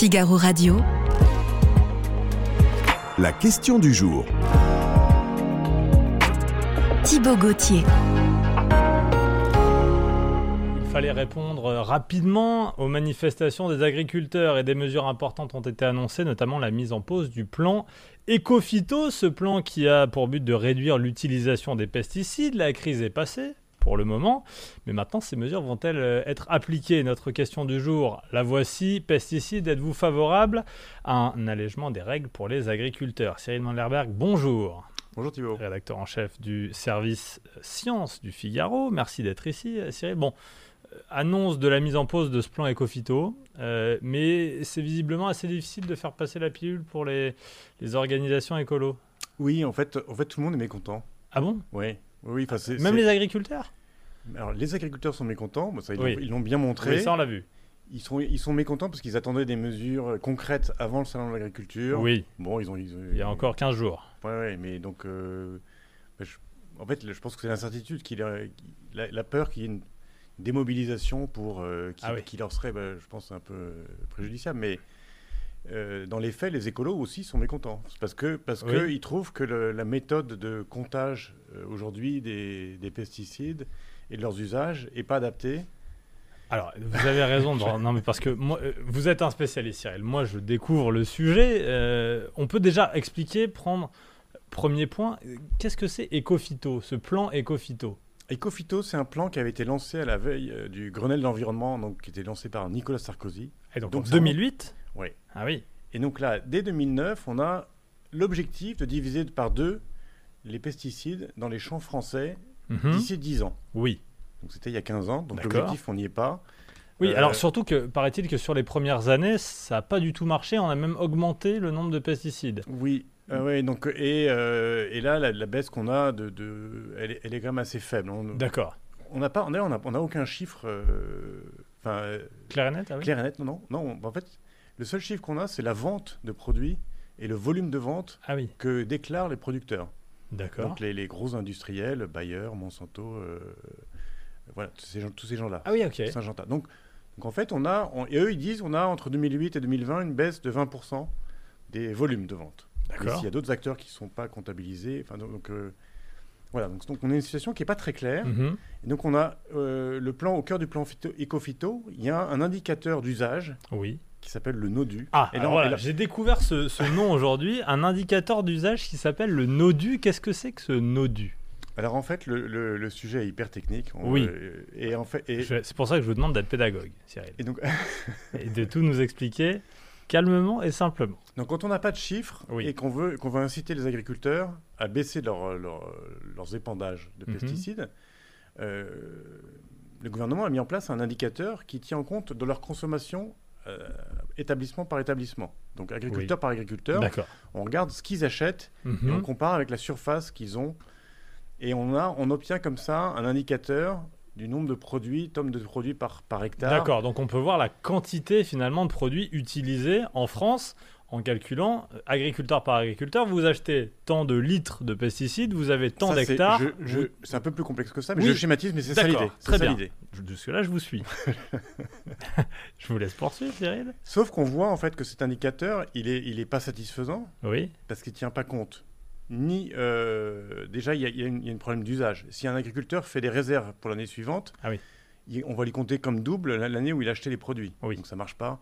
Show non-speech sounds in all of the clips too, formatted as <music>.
Figaro Radio. La question du jour. Thibaut Gauthier. Il fallait répondre rapidement aux manifestations des agriculteurs et des mesures importantes ont été annoncées, notamment la mise en pause du plan Ecofito, ce plan qui a pour but de réduire l'utilisation des pesticides. La crise est passée pour le moment, mais maintenant ces mesures vont-elles euh, être appliquées? Notre question du jour, la voici. Pesticides, êtes-vous favorable à un allègement des règles pour les agriculteurs? Cyril Manderberg, bonjour. Bonjour Thibault. Rédacteur en chef du service sciences du Figaro. Merci d'être ici, Cyril. Bon, euh, annonce de la mise en pause de ce plan Ecofito, euh, mais c'est visiblement assez difficile de faire passer la pilule pour les, les organisations écolo. Oui, en fait, en fait, tout le monde est mécontent. Ah bon? Oui. Oui, Même les agriculteurs Alors, les agriculteurs sont mécontents, bon, ça, ils l'ont- Oui. bien montré. Oui, ça on l'a vu. Ils, sont, ils sont mécontents parce qu'ils attendaient des mesures concrètes avant le salon de l'agriculture. Oui, Bon, ils ont. ils ont- il y a encore 15 jours. Ouais, mais donc. euh, bah, je- en fait, je pense que c'est l'incertitude, la, la peur qu'il y ait une démobilisation pour, euh, qui, Ah oui. qui leur serait, bah, je pense, un peu euh, préjudiciable. Mais euh, dans les faits, les écolos aussi sont mécontents. Parce que parce Oui. que ils trouvent que le- la méthode de comptage euh, aujourd'hui des, des pesticides et de leurs usages n'est pas adaptée. Alors, vous avez raison. <laughs> non, mais parce que moi, euh, vous êtes un spécialiste, Cyril. Moi, je découvre le sujet. Euh, on peut déjà expliquer, prendre. Premier point, qu'est-ce que c'est Ecofito, ce plan Ecofito? Ecofito, c'est un plan qui avait été lancé à la veille du Grenelle de l'environnement, donc qui était lancé par Nicolas Sarkozy. Et donc, Donc, en ça 2008 Oui. Ah oui. Et donc là, dès 2009, on a l'objectif de diviser par deux les pesticides dans les champs français Mhm. d'ici 10 ans. Oui. Donc c'était il y a 15 ans, donc l'objectif, on n'y est pas. Oui, Euh, alors surtout que, paraît-il que sur les premières années, ça n'a pas du tout marché. On a même augmenté le nombre de pesticides. Oui. ah ouais, donc, et, euh, et là, la, la baisse qu'on a, de, de- elle, est, elle est quand même assez faible. D'accord. on n'a pas, on a, on a, on a aucun chiffre, euh, enfin, euh, Clair et net, ah oui clair et net. Non, non, non. En fait, le seul chiffre qu'on a, c'est la vente de produits et le volume de vente Ah oui, que déclarent les producteurs. d'accord. Donc les, les gros industriels, Bayer, Monsanto, euh, voilà, tous ces gens- tous ces gens-là. Ah oui, ok. Syngenta. Donc, donc en fait, on a, on- et eux ils disent, on a entre 2008 et 2020 une baisse de 20% des volumes de vente. D'accord. s'il y a d'autres acteurs qui ne sont pas comptabilisés, enfin donc, euh, voilà, donc, donc on a une situation qui n'est pas très claire. Mhm. Et donc on a euh, le plan au cœur du plan phyto, Ecofito, il y a un indicateur d'usage Oui. Qui s'appelle le NODU. Ah, et là, alors on- voilà, et là- j'ai découvert ce, ce nom aujourd'hui, un indicateur d'usage qui s'appelle le NODU. Qu'est-ce que c'est que ce NODU? Alors en fait, le, le- le sujet est hyper technique. On- Oui. euh, et en fait, et, C'est pour ça que je vous demande d'être pédagogue, Cyril, et donc, <laughs> et de tout nous expliquer calmement et simplement. Donc quand on n'a pas de chiffres Oui. et qu'on veut, qu'on veut inciter les agriculteurs à baisser leur- leur- leurs épandages de Mhm. pesticides, euh, le gouvernement a mis en place un indicateur qui tient en compte de leur consommation euh, établissement par établissement. Donc agriculteur par agriculteur, on regarde ce qu'ils achètent et on Mhm. compare avec la surface qu'ils ont. Et on, a, on obtient comme ça un indicateur du nombre de produits, tonnes de produits par, par hectare. D'accord, donc on peut voir la quantité finalement de produits utilisés en France en calculant euh, agriculteur par agriculteur. Vous achetez tant de litres de pesticides, vous avez tant d'hectares. vous- C'est un peu plus complexe que ça, mais Oui. je schématise, mais c'est ça l'idée. Très ça bien. Jusque-là, je vous suis. <laughs> je vous laisse poursuivre, Cyril. Sauf qu'on voit en fait que cet indicateur, il est, il est pas satisfaisant Oui. parce qu'il tient pas compte. Ni euh, déjà, il y a, y y un problème d'usage. Si un agriculteur fait des réserves pour l'année suivante, Ah oui. il- on va lui compter comme double l'année où il a acheté les produits. Oui. Donc ça marche pas.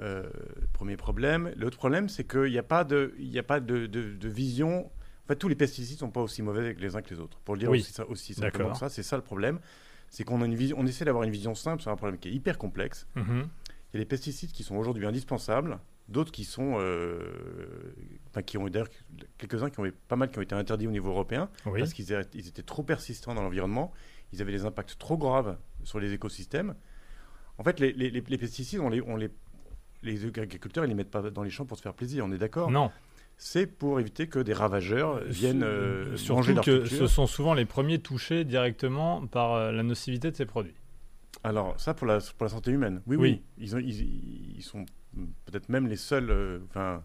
Euh, premier problème. L'autre problème, c'est qu'il n'y a pas de, il y a pas de, de- de vision. En fait, tous les pesticides sont pas aussi mauvais que les uns que les autres. Pour le dire Oui. aussi, ça- aussi simplement D'accord. que ça, c'est ça le problème. C'est qu'on a une vision, on essaie d'avoir une vision simple sur un problème qui est hyper complexe. Mhm. Il y a des pesticides qui sont aujourd'hui indispensables, d'autres qui sont, euh, enfin, qui ont d'ailleurs quelques-uns qui ont pas mal qui ont été interdits au niveau européen Oui. parce qu'ils étaient, ils étaient trop persistants dans l'environnement, ils avaient des impacts trop graves sur les écosystèmes. En fait, les, les- les- les pesticides, on les, on les, les agriculteurs, ils les mettent pas dans les champs pour se faire plaisir, on est d'accord Non. C'est pour éviter que des ravageurs viennent euh, Surtout leur que culture. ce sont souvent les premiers touchés directement par euh, la nocivité de ces produits. Alors, ça, pour la, pour la santé humaine, oui, Oui. oui. Ils, ont- ils, ils sont peut-être même les seuls. euh, Enfin.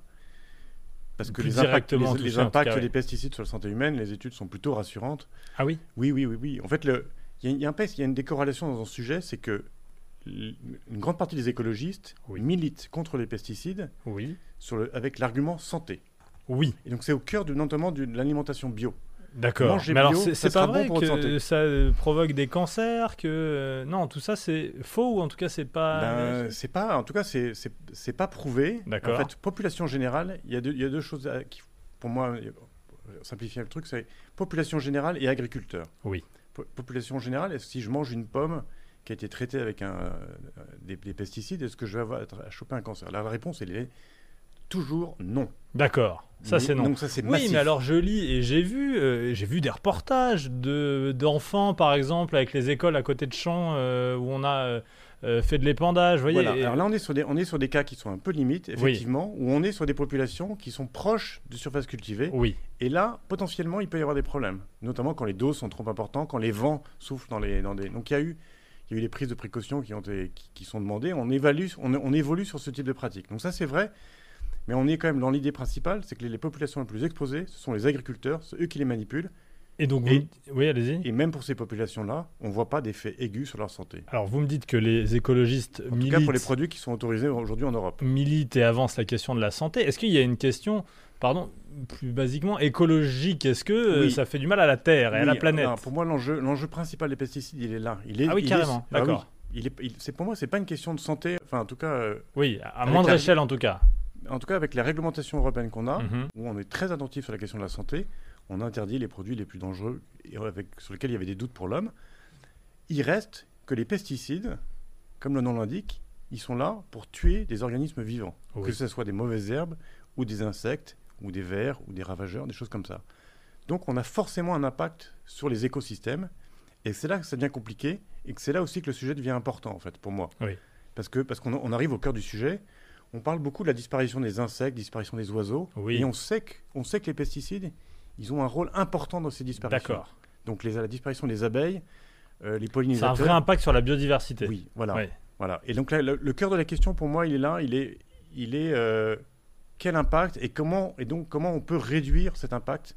parce que Plus les impacts, les, directement les touchés, en tout impacts cas, oui. des pesticides sur la santé humaine, les études sont plutôt rassurantes. Ah oui? Oui, oui, oui, oui. En fait, il y, a- y un une décorrélation dans ce sujet, c'est que une grande partie des écologistes Oui. militent contre les pesticides Oui. sur le- avec l'argument santé. Oui. Et donc c'est au cœur du, notamment de l'alimentation bio. D'accord. Mais alors, c'est pas bon vrai que ça euh, provoque des cancers, que euh, non, tout ça c'est faux ou en tout cas c'est pas. Ben, c'est pas, en tout cas, c'est pas prouvé. D'accord. En fait, population générale, il y a deux, il y a deux choses à- qui, pour moi, euh, simplifier le truc, c'est population générale et agriculteur. Oui. Po- population générale, si je mange une pomme qui a été traitée avec un, euh, des, des pesticides, est-ce que je vais avoir, à choper un cancer? La réponse, elle est toujours non. D'accord. Ça c'est non. Donc ça, c'est Oui, massif. mais alors je lis et j'ai vu, euh, j'ai vu des reportages de d'enfants, par exemple, avec les écoles à côté de champs euh, où on a euh, fait de l'épandage. Voyez. Voilà. et- Alors là, on est, sur des, on est sur des cas qui sont un peu limites, effectivement, où on est sur des populations qui sont proches de surfaces cultivées. Oui. Et là, potentiellement, il peut y avoir des problèmes, notamment quand les doses sont trop importantes, quand les vents soufflent dans les. Dans des... Donc il y a eu. Il y a eu des prises de précautions qui, ont été, qui, qui sont demandées. On, évalue, on, on évolue sur ce type de pratique. Donc ça, c'est vrai. Mais on est quand même dans l'idée principale, c'est que les, les populations les plus exposées, ce sont les agriculteurs, c'est eux qui les manipulent. Et donc, Et- oui, allez-y. Et même pour ces populations-là, on ne voit pas d'effet aigu sur leur santé. Alors, vous me dites que les écologistes En tout militent, cas, pour les produits qui sont autorisés aujourd'hui en Europe. militent et avancent la question de la santé. Est-ce qu'il y a une question, pardon, plus basiquement écologique Est-ce que euh, Oui. ça fait du mal à la Terre et à la planète Pour moi, l'enjeu, l'enjeu principal des pesticides, il est là. Il est, Ah oui, il carrément, ah d'accord. Il est, il- c'est pour moi, c'est pas une question de santé. Enfin, en tout cas, euh, Oui, à moindre la- échelle en tout cas. en tout cas, avec la réglementation européenne qu'on a, Mhm. où on est très attentif sur la question de la santé, on interdit les produits les plus dangereux et avec, sur lesquels il y avait des doutes pour l'homme. Il reste que les pesticides, comme le nom l'indique, ils sont là pour tuer des organismes vivants, Oui. que ce soit des mauvaises herbes ou des insectes ou des vers ou des ravageurs, des choses comme ça. Donc on a forcément un impact sur les écosystèmes et c'est là que ça devient compliqué et que c'est là aussi que le sujet devient important en fait pour moi. Oui. Parce que parce qu'on on arrive au cœur du sujet. On parle beaucoup de la disparition des insectes, disparition des oiseaux, Oui. et on sait, que, on sait que les pesticides, ils ont un rôle important dans ces disparitions. D'accord. Donc les, la disparition des abeilles, euh, les C'est un pollinisateurs. vrai impact sur la biodiversité. Oui, voilà. Voilà. Et donc là, le, le cœur de la question pour moi, il est là. Il est, il est euh, quel impact et comment et donc comment on peut réduire cet impact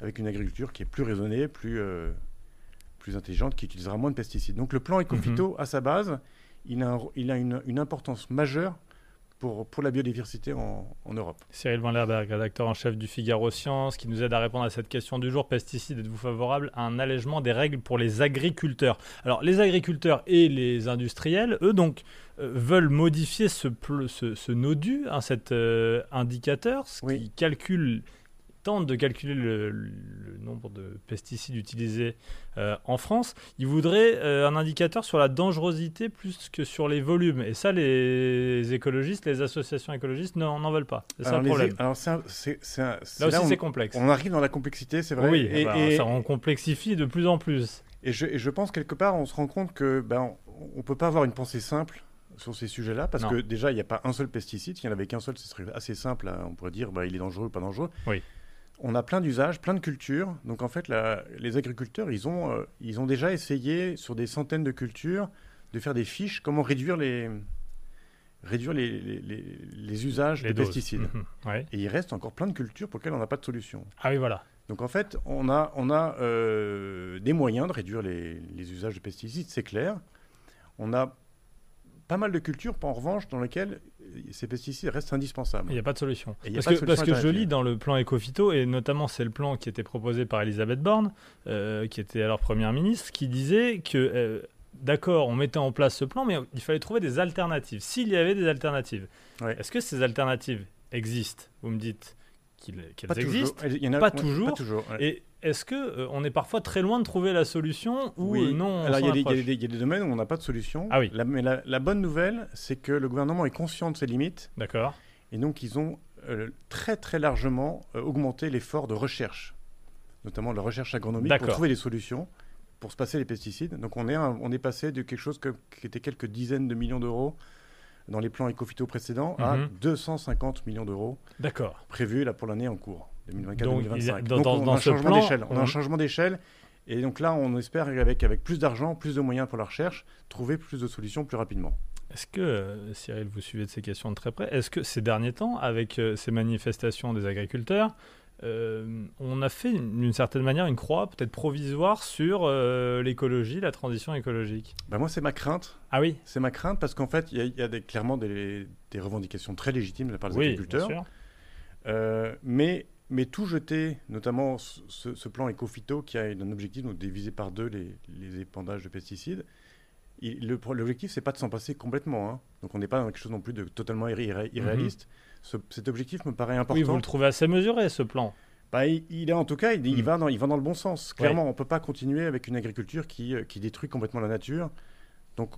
avec une agriculture qui est plus raisonnée, plus euh, plus intelligente, qui utilisera moins de pesticides. Donc le plan Mhm. à sa base, il a, un- il a une, une importance majeure pour, pour la biodiversité en, en Europe. Cyril Van Lerberg, rédacteur en chef du Figaro Science, qui nous aide à répondre à cette question du jour. Pesticides, êtes-vous favorable à un allègement des règles pour les agriculteurs? Alors, les agriculteurs et les industriels, eux, donc, euh, veulent modifier ce, ce NODU, hein, cet euh, indicateur, ce Oui. qui calcule tente de calculer le, le nombre de pesticides utilisés euh, en France, ils voudraient euh, un indicateur sur la dangerosité plus que sur les volumes. Et ça, les écologistes, les associations écologistes n'en n'en veulent pas. C'est ça le problème. alors un- Là aussi, c'est on- complexe. On arrive dans la complexité, c'est vrai. Oui, et, bah, et- ça en complexifie de plus en plus. et je, et je pense quelque part, on se rend compte que ben, on ne peut pas avoir une pensée simple sur ces sujets-là, parce Non. que déjà, il n'y a pas un seul pesticide. S'il n'y en avait qu'un seul, ce serait assez simple. hein. On pourrait dire, bah, il est dangereux ou pas dangereux. Oui. On a plein d'usages, plein de cultures. Donc en fait, la- les agriculteurs, ils ont, euh, ils ont déjà essayé sur des centaines de cultures de faire des fiches, comment réduire les, réduire les, les- les- les usages de doses. pesticides. Mhm, ouais. Et il reste encore plein de cultures pour lesquelles on n'a pas de solution. Ah oui, voilà. Donc en fait, on a, on a euh, des moyens de réduire les, les usages de pesticides, c'est clair. On a pas mal de cultures, en revanche, dans lesquelles ces pesticides restent indispensables. Il n'y a pas de solution. Parce pas de que, solution parce que je lis dans le plan Ecofito, et notamment c'est le plan qui était proposé par Elisabeth Borne, euh, qui était alors Première ministre, qui disait que, euh, d'accord, on mettait en place ce plan, mais il fallait trouver des alternatives. S'il y avait des alternatives, Ouais. est-ce que ces alternatives existent? Vous me dites qu'elles existent. toujours. Il y en a- Pas ouais, toujours. Pas toujours. ouais. Et est-ce que euh, on est parfois très loin de trouver la solution ou Oui. euh, non on Alors il y, a des- y y a domaines où on n'a pas de solution. Ah oui. La- mais la, la bonne nouvelle, c'est que le gouvernement est conscient de ses limites D'accord. et donc ils ont euh, très très largement euh, augmenté l'effort de recherche, notamment la recherche agronomique pour trouver des solutions pour se passer les pesticides. Donc on est, un- on est passé de quelque chose que- qui était quelques dizaines de millions d'euros dans les plans écophyto précédents à Mhm. 250 millions d'euros D'accord. prévus là pour l'année en cours, Donc, il y a- 2024-2025. dans- Donc dans- on dans a un changement d'échelle. On a un changement d'échelle. Et donc là, on espère avec, avec plus d'argent, plus de moyens pour la recherche, trouver plus de solutions plus rapidement. Est-ce que, euh, Cyril, vous suivez de ces questions de très près, est-ce que ces derniers temps, avec euh, ces manifestations des agriculteurs, euh, on a fait d'une certaine manière une croix, peut-être provisoire, sur euh, l'écologie, la transition écologique. Bah moi, c'est ma crainte. Ah oui C'est ma crainte parce qu'en fait, il y a, y a des, clairement des, des revendications très légitimes de la part des Oui, agriculteurs. bien sûr. Euh, mais, mais tout jeter, notamment ce, ce plan éco-phyto qui a un objectif donc, de diviser par deux les, les épandages de pesticides, l'objectif, c'est pas de s'en passer complètement. hein. Donc on n'est pas dans quelque chose non plus de totalement irré- irré- irréaliste. Ce- cet objectif me paraît important. Oui, vous le trouvez assez mesuré, ce plan. Bah, il, il est en tout cas, il, il Mm. va dans, il va dans le bon sens. Clairement, on ne peut pas continuer avec une agriculture qui, euh, qui détruit complètement la nature. Donc,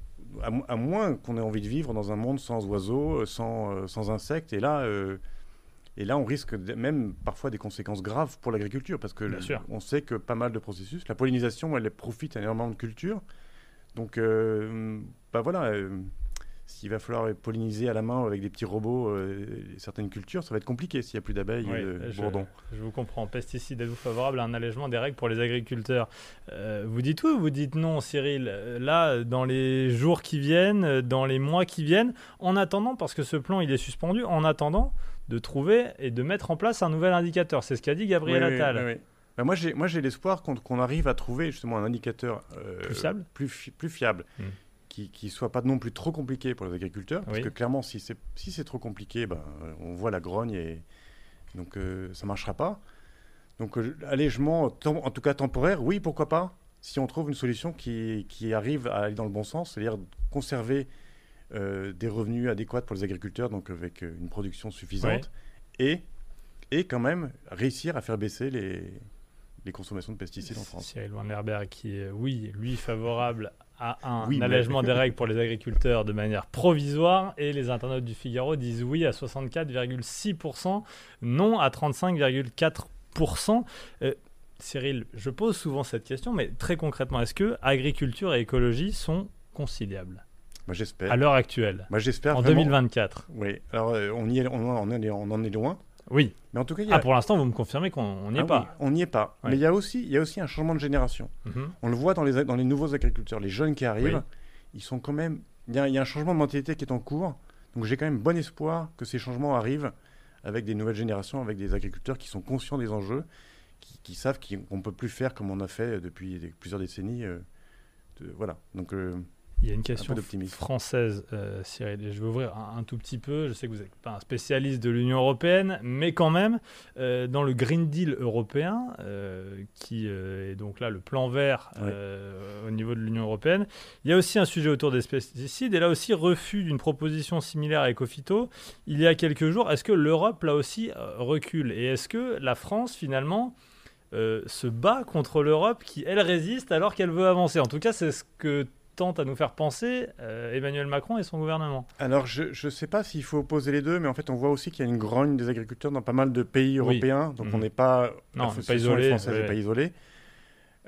à, mo- à moins qu'on ait envie de vivre dans un monde sans oiseaux, euh, sans, euh, sans insectes, et là, euh, et là, on risque même parfois des conséquences graves pour l'agriculture, parce que Bien le- sûr. on sait que pas mal de processus, la pollinisation, elle profite énormément de culture. Donc, euh, bah voilà, euh, s'il va falloir polliniser à la main avec des petits robots euh, certaines cultures, ça va être compliqué s'il n'y a plus d'abeilles Oui, euh, je, bourdons. je vous comprends. Pesticides, êtes-vous favorable à un allègement des règles pour les agriculteurs? Euh, Vous dites oui ou vous dites non, Cyril? Là, dans les jours qui viennent, dans les mois qui viennent, en attendant, parce que ce plan, il est suspendu, en attendant de trouver et de mettre en place un nouvel indicateur. C'est ce qu'a dit Gabriel Oui, Attal. oui. Bah, moi, j'ai, moi, j'ai l'espoir qu'on, arrive à trouver justement un indicateur euh, Plus fiable? plus, fi- plus fiable, Hmm. Qui, qui soit pas non plus trop compliqué pour les agriculteurs, parce Oui. que clairement, si c'est, si c'est trop compliqué, ben, euh, on voit la grogne et donc euh, ça marchera pas. Donc euh, allègement, en tout cas temporaire, oui, pourquoi pas, si on trouve une solution qui, qui arrive à aller dans le bon sens, c'est-à-dire conserver euh, des revenus adéquats pour les agriculteurs, donc avec une production suffisante, et, et quand même réussir à faire baisser les, les consommations de pesticides en France. Cyril Lerberg qui est, oui, lui, favorable à un Oui, mais- allègement des <laughs> règles pour les agriculteurs de manière provisoire et les internautes du Figaro disent oui à 64,6%, non à 35,4%. Euh, Cyril, je pose souvent cette question, mais très concrètement, est-ce que agriculture et écologie sont conciliables Moi j'espère. à l'heure actuelle, Moi j'espère en vraiment- 2024 Oui, alors euh, on, y est, on, en est, on en est loin, Oui. mais en tout cas, il y a... Ah, pour l'instant, vous me confirmez qu'on n'y est Ah oui, pas. on n'y est pas. Mais il y, a aussi, il y a aussi un changement de génération. Mhm. On le voit dans les, dans les nouveaux agriculteurs, les jeunes qui arrivent, Oui. ils sont quand même. Il y, a, il y a un changement de mentalité qui est en cours. Donc j'ai quand même bon espoir que ces changements arrivent avec des nouvelles générations, avec des agriculteurs qui sont conscients des enjeux, qui, qui savent qu'on ne peut plus faire comme on a fait depuis des- plusieurs décennies. euh, de- voilà. Donc euh, Il y a une question française, euh, Cyril, je vais ouvrir un, un tout petit peu. Je sais que vous n'êtes pas un spécialiste de l'Union européenne, mais quand même, euh, dans le Green Deal européen, euh, qui est donc là le plan vert au niveau de l'Union européenne, il y a aussi un sujet autour des pesticides, et là aussi refus d'une proposition similaire à Ecofito il y a quelques jours. Est-ce que l'Europe, là aussi, recule? Et est-ce que la France, finalement, se bat contre l'Europe qui, elle, résiste alors qu'elle veut avancer? En tout cas, c'est ce que tente à nous faire penser euh, Emmanuel Macron et son gouvernement. Alors, je ne sais pas s'il faut opposer les deux, mais en fait, on voit aussi qu'il y a une grogne des agriculteurs dans pas mal de pays Oui. européens. Donc, Mhm. on n'est pas. Non, on pas isolé, française n'est pas isolée.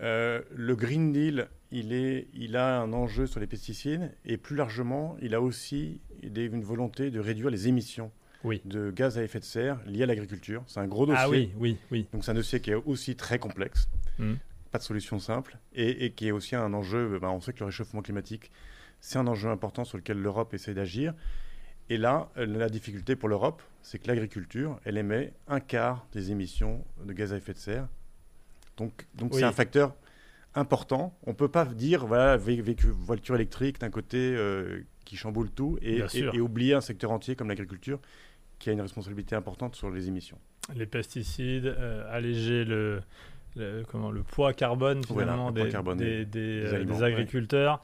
Euh, le Green Deal, il, est, il a un enjeu sur les pesticides et plus largement, il a aussi des- une volonté de réduire les émissions Oui. de gaz à effet de serre liées à l'agriculture. C'est un gros dossier. Ah oui, oui, oui. Donc c'est un dossier qui est aussi très complexe, Mhm. Pas de solution simple, et, et qui est aussi un enjeu, ben, on sait que le réchauffement climatique, c'est un enjeu important sur lequel l'Europe essaie d'agir. Et là, euh, la difficulté pour l'Europe, c'est que l'agriculture, elle émet un quart des émissions de gaz à effet de serre. Donc donc Oui. c'est un facteur important. On ne peut pas dire, voilà, voiture électrique d'un côté euh, qui chamboule tout, et, oublier un secteur entier comme l'agriculture qui a une responsabilité importante sur les émissions. Les pesticides, euh, alléger le, le- comment, le poids carbone Voilà, poids des, carbone des, des- des, des euh, aliments, des ouais. agriculteurs.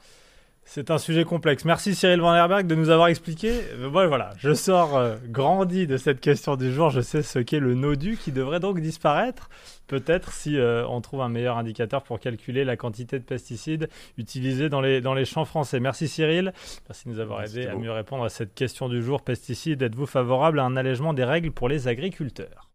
C'est un sujet complexe. Merci Cyril Van Herberg de nous avoir expliqué. Euh, ouais, voilà, je sors euh, grandi de cette question du jour. Je sais ce qu'est le nodu qui devrait donc disparaître. Peut-être si euh, on trouve un meilleur indicateur pour calculer la quantité de pesticides utilisés dans les, dans les champs français. Merci Cyril. Merci de nous avoir aidé à mieux répondre à cette question du jour. Pesticides, êtes-vous favorable à un allègement des règles pour les agriculteurs?